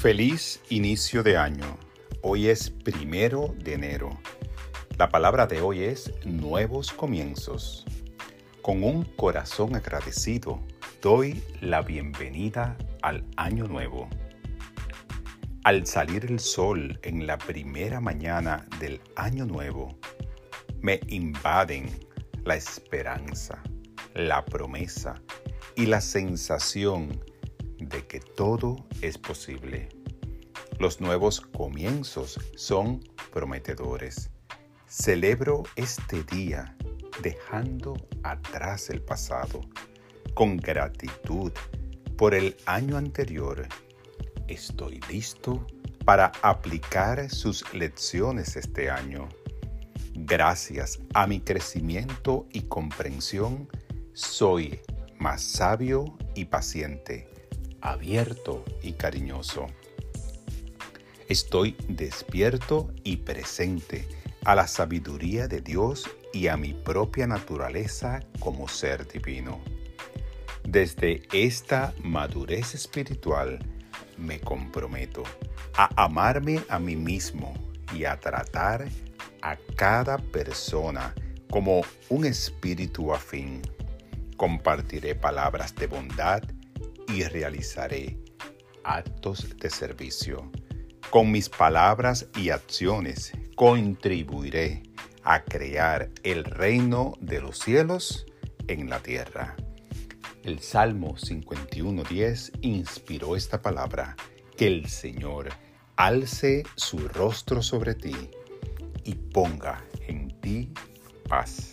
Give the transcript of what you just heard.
Feliz inicio de año. Hoy es primero de enero. La palabra de hoy es nuevos comienzos. Con un corazón agradecido, doy la bienvenida al año nuevo. Al salir el sol en la primera mañana del año nuevo, me invaden la esperanza, la promesa y la sensación de que todo es posible. Los nuevos comienzos son prometedores. Celebro este día dejando atrás el pasado con gratitud por el año anterior. Estoy listo para aplicar sus lecciones este año. Gracias a mi crecimiento y comprensión, soy más sabio y paciente abierto y cariñoso. Estoy despierto y presente a la sabiduría de Dios y a mi propia naturaleza como ser divino. Desde esta madurez espiritual me comprometo a amarme a mí mismo y a tratar a cada persona como un espíritu afín. Compartiré palabras de bondad y realizaré actos de servicio. Con mis palabras y acciones contribuiré a crear el reino de los cielos en la tierra. El Salmo 51.10 inspiró esta palabra, que el Señor alce su rostro sobre ti y ponga en ti paz.